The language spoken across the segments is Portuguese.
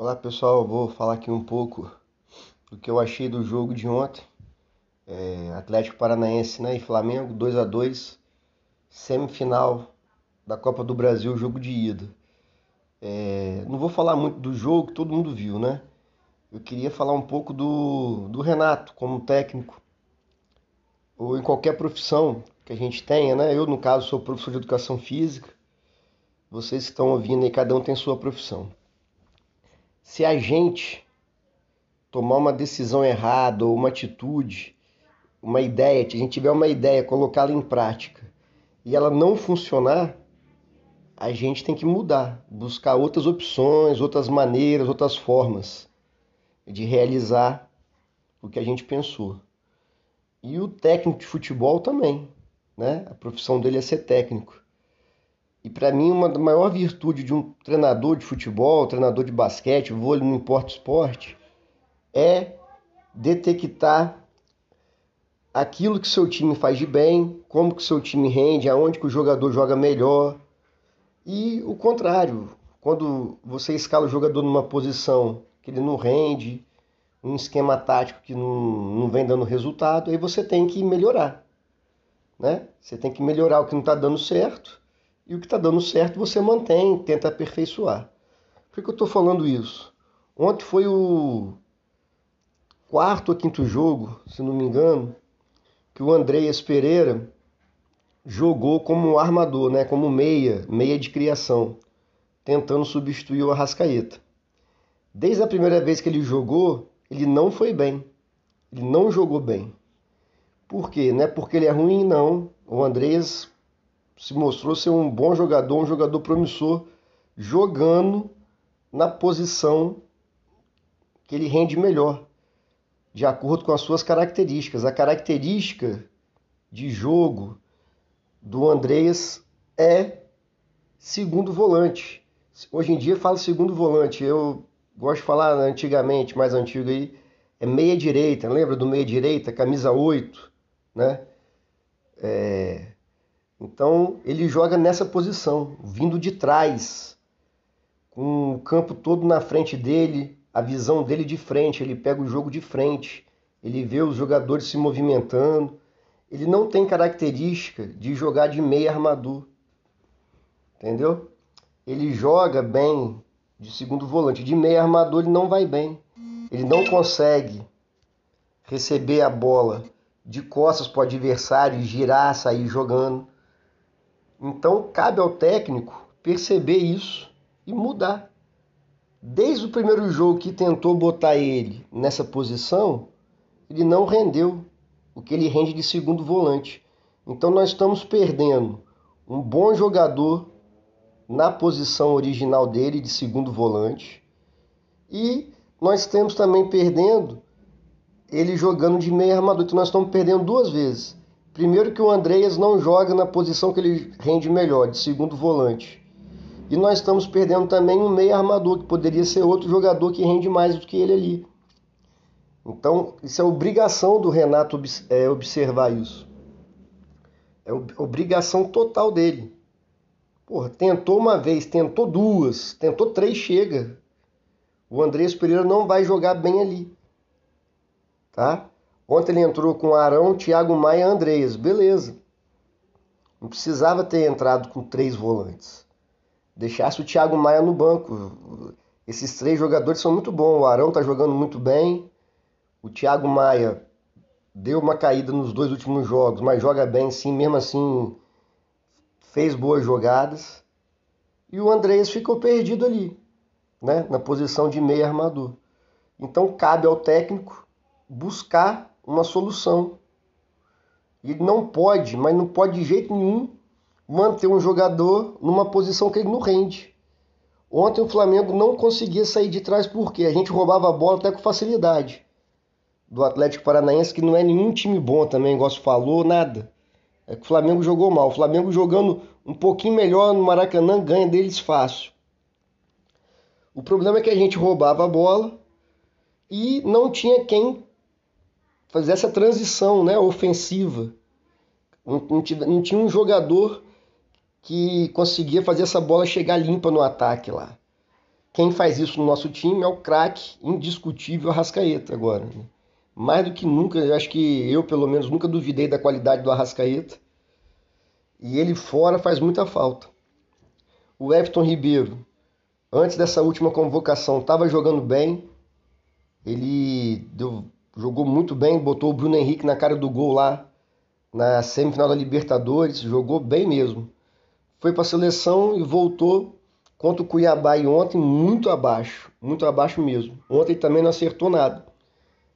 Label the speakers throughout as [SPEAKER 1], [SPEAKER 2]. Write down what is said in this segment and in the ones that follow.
[SPEAKER 1] Olá pessoal, vou falar aqui um pouco do que eu achei do jogo de ontem. É, Atlético Paranaense né, e Flamengo 2 a 2 semifinal da Copa do Brasil, jogo de ida. É, não vou falar muito do jogo, que todo mundo viu, né? Eu queria falar um pouco do, do Renato como técnico, ou em qualquer profissão que a gente tenha, né? Eu, no caso, sou professor de educação física. Vocês que estão ouvindo aí, cada um tem sua profissão. Se a gente tomar uma decisão errada ou uma atitude, uma ideia, a gente tiver uma ideia, colocá-la em prática e ela não funcionar, a gente tem que mudar, buscar outras opções, outras maneiras, outras formas de realizar o que a gente pensou. E o técnico de futebol também, né? A profissão dele é ser técnico. E para mim, uma maior virtude de um treinador de futebol, treinador de basquete, vôlei, não importa o esporte, é detectar aquilo que seu time faz de bem, como que seu time rende, aonde que o jogador joga melhor. E o contrário, quando você escala o jogador numa posição que ele não rende, um esquema tático que não, não vem dando resultado, aí você tem que melhorar. Né? Você tem que melhorar o que não está dando certo e o que está dando certo você mantém, tenta aperfeiçoar. Por que eu estou falando isso? Ontem foi o quarto ou quinto jogo, se não me engano, que o Andreas Pereira jogou como armador, né, como meia, meia de criação, tentando substituir o Arrascaeta. Desde a primeira vez que ele jogou, ele não foi bem. Ele não jogou bem. Por quê? Não é porque ele é ruim, não. O Andreas se mostrou ser um bom jogador, um jogador promissor, jogando na posição que ele rende melhor, de acordo com as suas características. A característica de jogo do Andreas é segundo volante. Hoje em dia fala segundo volante. Eu gosto de falar antigamente, mais antigo aí, é meia direita. Lembra do meia direita, camisa 8, né? É, então ele joga nessa posição, vindo de trás, com o campo todo na frente dele, a visão dele de frente, ele pega o jogo de frente, ele vê os jogadores se movimentando. Ele não tem característica de jogar de meia armador. Entendeu? Ele joga bem de segundo volante, de meia armador ele não vai bem. Ele não consegue receber a bola de costas para o adversário girar, sair jogando. Então cabe ao técnico perceber isso e mudar. Desde o primeiro jogo que tentou botar ele nessa posição, ele não rendeu o que ele rende de segundo volante. Então nós estamos perdendo um bom jogador na posição original dele de segundo volante e nós estamos também perdendo ele jogando de meio armador. Então nós estamos perdendo duas vezes. Primeiro que o Andreas não joga na posição que ele rende melhor, de segundo volante. E nós estamos perdendo também um meio armador, que poderia ser outro jogador que rende mais do que ele ali. Então, isso é obrigação do Renato é, observar isso. É obrigação total dele. Porra, tentou uma vez, tentou duas, tentou três, chega. O Andrés Pereira não vai jogar bem ali. Tá? Ontem ele entrou com Arão, Thiago Maia e Andreas. Beleza. Não precisava ter entrado com três volantes. Deixasse o Thiago Maia no banco. Esses três jogadores são muito bons. O Arão está jogando muito bem. O Thiago Maia deu uma caída nos dois últimos jogos, mas joga bem sim, mesmo assim fez boas jogadas. E o Andreas ficou perdido ali, né, na posição de meio armador. Então cabe ao técnico buscar uma solução. Ele não pode, mas não pode de jeito nenhum manter um jogador numa posição que ele não rende. Ontem o Flamengo não conseguia sair de trás porque a gente roubava a bola até com facilidade. Do Atlético Paranaense, que não é nenhum time bom também, igual se falou, nada. É que o Flamengo jogou mal. O Flamengo jogando um pouquinho melhor no Maracanã ganha deles fácil. O problema é que a gente roubava a bola e não tinha quem fazer essa transição né, ofensiva. Não, não, não tinha um jogador que conseguia fazer essa bola chegar limpa no ataque lá. quem faz isso no nosso time é o craque indiscutível Arrascaeta agora. Né? Mais do que nunca, eu acho que eu, pelo menos, nunca duvidei da qualidade do Arrascaeta. E ele fora faz muita falta. O Everton Ribeiro, antes dessa última convocação, estava jogando bem. Ele deu, jogou muito bem, botou o Bruno Henrique na cara do gol lá na semifinal da Libertadores, jogou bem mesmo. Foi para a seleção e voltou contra o Cuiabá e ontem muito abaixo, muito abaixo mesmo. Ontem também não acertou nada.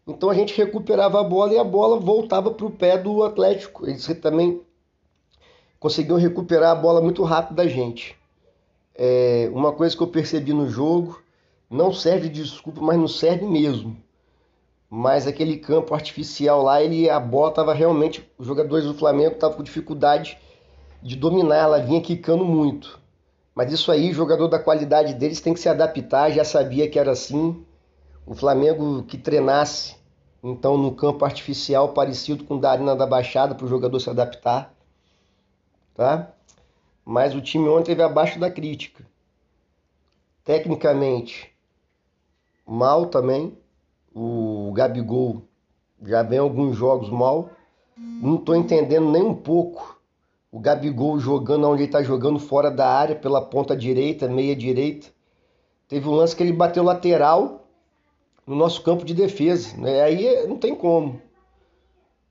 [SPEAKER 1] Então a gente recuperava a bola e a bola voltava para o pé do Atlético. Eles também conseguiam recuperar a bola muito rápido da gente. É, uma coisa que eu percebi no jogo, não serve de desculpa, mas não serve mesmo. Mas aquele campo artificial lá, ele a bola estava realmente, os jogadores do Flamengo estavam com dificuldade de dominar, ela vinha quicando muito. Mas isso aí, jogador da qualidade deles tem que se adaptar, já sabia que era assim. O Flamengo que treinasse, então, no campo artificial parecido com o da Arena da Baixada, para o jogador se adaptar tá? Mas o time ontem teve abaixo da crítica. Tecnicamente, mal também. O Gabigol já vem alguns jogos mal. Não estou entendendo nem um pouco o Gabigol jogando onde ele está jogando, fora da área, pela ponta direita, meia direita. Teve um lance que ele bateu lateral no nosso campo de defesa. Né? Aí não tem como.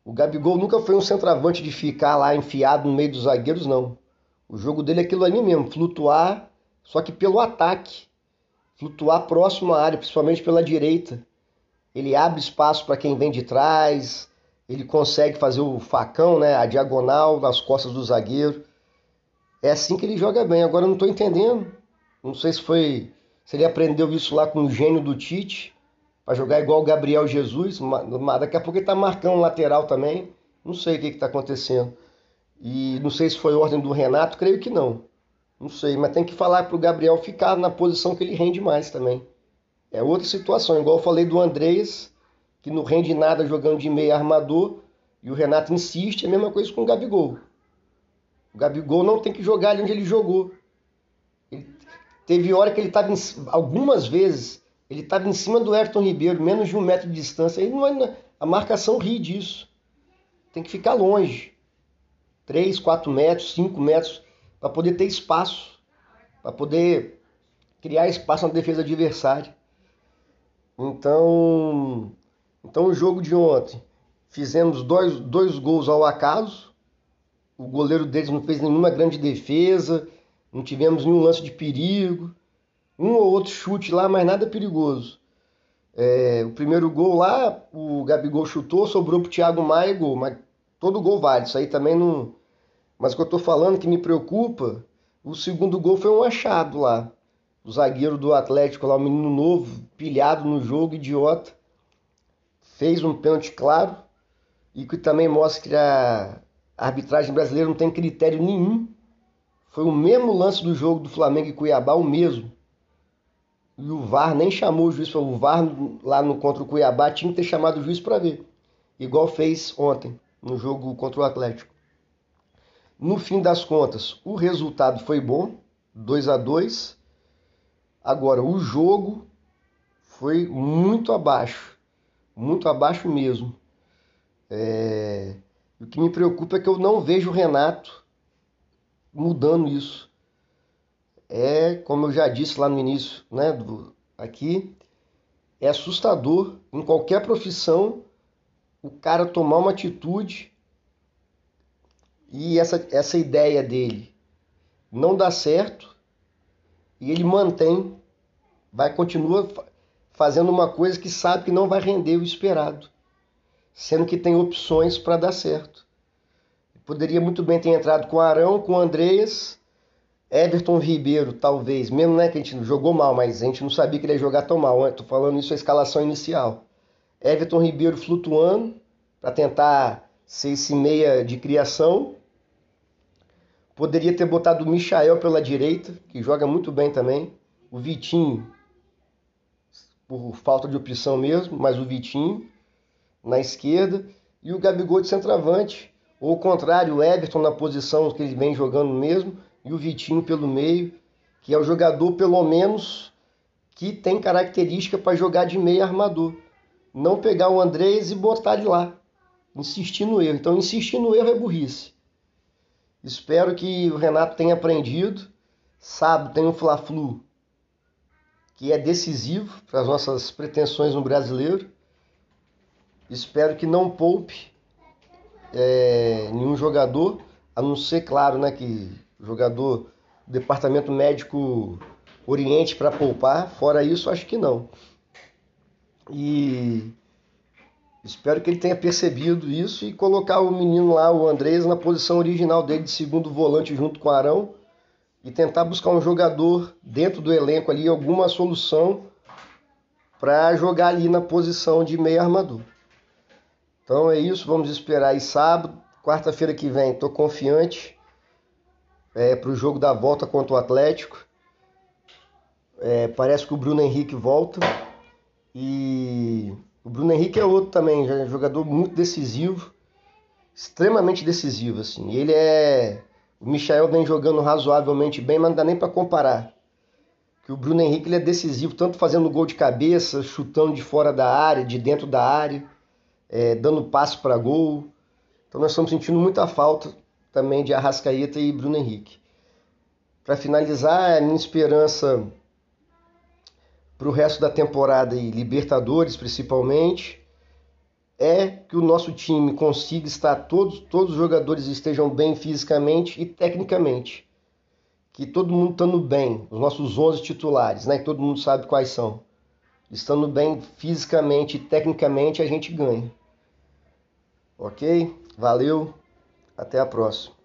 [SPEAKER 1] O Gabigol nunca foi um centroavante de ficar lá enfiado no meio dos zagueiros, não. O jogo dele é aquilo ali mesmo, flutuar, só que pelo ataque. Flutuar próximo à área, principalmente pela direita. Ele abre espaço para quem vem de trás, ele consegue fazer o facão, né, a diagonal nas costas do zagueiro. É assim que ele joga bem. Agora eu não estou entendendo. Não sei se foi. Se ele aprendeu isso lá com o gênio do Tite para jogar igual o Gabriel Jesus, daqui a pouco ele está marcando lateral também. Não sei o que está acontecendo. E não sei se foi ordem do Renato, creio que não. Não sei, mas tem que falar para o Gabriel ficar na posição que ele rende mais também. É outra situação, igual eu falei do Andrés, que não rende nada jogando de meio armador, e o Renato insiste, é a mesma coisa com o Gabigol. O Gabigol não tem que jogar ali onde ele jogou. Ele, teve hora que ele estava, algumas vezes, ele estava em cima do Everton Ribeiro, menos de um metro de distância. Não é, a marcação ri disso. Tem que ficar longe. 3, 4 metros, 5 metros, para poder ter espaço. Para poder criar espaço na defesa adversária. Então, então o jogo de ontem, fizemos dois, dois gols ao acaso. O goleiro deles não fez nenhuma grande defesa, não tivemos nenhum lance de perigo um ou outro chute lá, mas nada perigoso. É, o primeiro gol lá, o Gabigol chutou, sobrou pro Thiago Maia gol, mas todo gol vale, isso aí também não. Mas o que eu tô falando que me preocupa, o segundo gol foi um achado lá. O zagueiro do Atlético lá, um menino novo, pilhado no jogo, idiota. Fez um pênalti claro e que também mostra que a arbitragem brasileira não tem critério nenhum. Foi o mesmo lance do jogo do Flamengo e Cuiabá, o mesmo. E o VAR nem chamou o juiz, o VAR lá no contra o Cuiabá tinha que ter chamado o juiz para ver. Igual fez ontem no jogo contra o Atlético. No fim das contas, o resultado foi bom, 2 a 2. Agora, o jogo foi muito abaixo, muito abaixo mesmo. É... O que me preocupa é que eu não vejo o Renato mudando isso é, como eu já disse lá no início, né, do, aqui, é assustador em qualquer profissão o cara tomar uma atitude e essa, essa ideia dele não dá certo e ele mantém, vai continua fazendo uma coisa que sabe que não vai render o esperado, sendo que tem opções para dar certo. Poderia muito bem ter entrado com Arão, com Andreas Everton Ribeiro, talvez, mesmo né, que a gente jogou mal, mas a gente não sabia que ele ia jogar tão mal. Estou falando isso a escalação inicial. Everton Ribeiro flutuando para tentar ser esse meia de criação. Poderia ter botado o Michael pela direita, que joga muito bem também. O Vitinho, por falta de opção mesmo, mas o Vitinho na esquerda. E o Gabigol de centroavante. Ou o contrário, o Everton na posição que ele vem jogando mesmo e o Vitinho pelo meio, que é o jogador, pelo menos, que tem característica para jogar de meio armador. Não pegar o Andrés e botar ele lá. Insistir no erro. Então, insistir no erro é burrice. Espero que o Renato tenha aprendido. Sábado tem o Fla-Flu, que é decisivo para as nossas pretensões no brasileiro. Espero que não poupe é, nenhum jogador, a não ser, claro, né, que jogador do departamento médico oriente para poupar. Fora isso, acho que não. E espero que ele tenha percebido isso e colocar o menino lá, o Andrés, na posição original dele de segundo volante junto com o Arão e tentar buscar um jogador dentro do elenco ali, alguma solução para jogar ali na posição de meio armador. Então é isso, vamos esperar aí sábado, quarta-feira que vem, estou confiante é, para o jogo da volta contra o Atlético. É, parece que o Bruno Henrique volta. E o Bruno Henrique é outro também, é jogador muito decisivo, extremamente decisivo, assim. Ele é. O Michael vem jogando razoavelmente bem, mas não dá nem para comparar. Que o Bruno Henrique ele é decisivo, tanto fazendo gol de cabeça, chutando de fora da área, de dentro da área, é, dando passe para gol. Então nós estamos sentindo muita falta também de Arrascaeta e Bruno Henrique. Para finalizar, a minha esperança para o resto da temporada e Libertadores principalmente é que o nosso time consiga estar todos todos os jogadores estejam bem fisicamente e tecnicamente. Que todo mundo estando bem, os nossos 11 titulares, né, que todo mundo sabe quais são. Estando bem fisicamente e tecnicamente, a gente ganha. OK? Valeu. Até a próxima.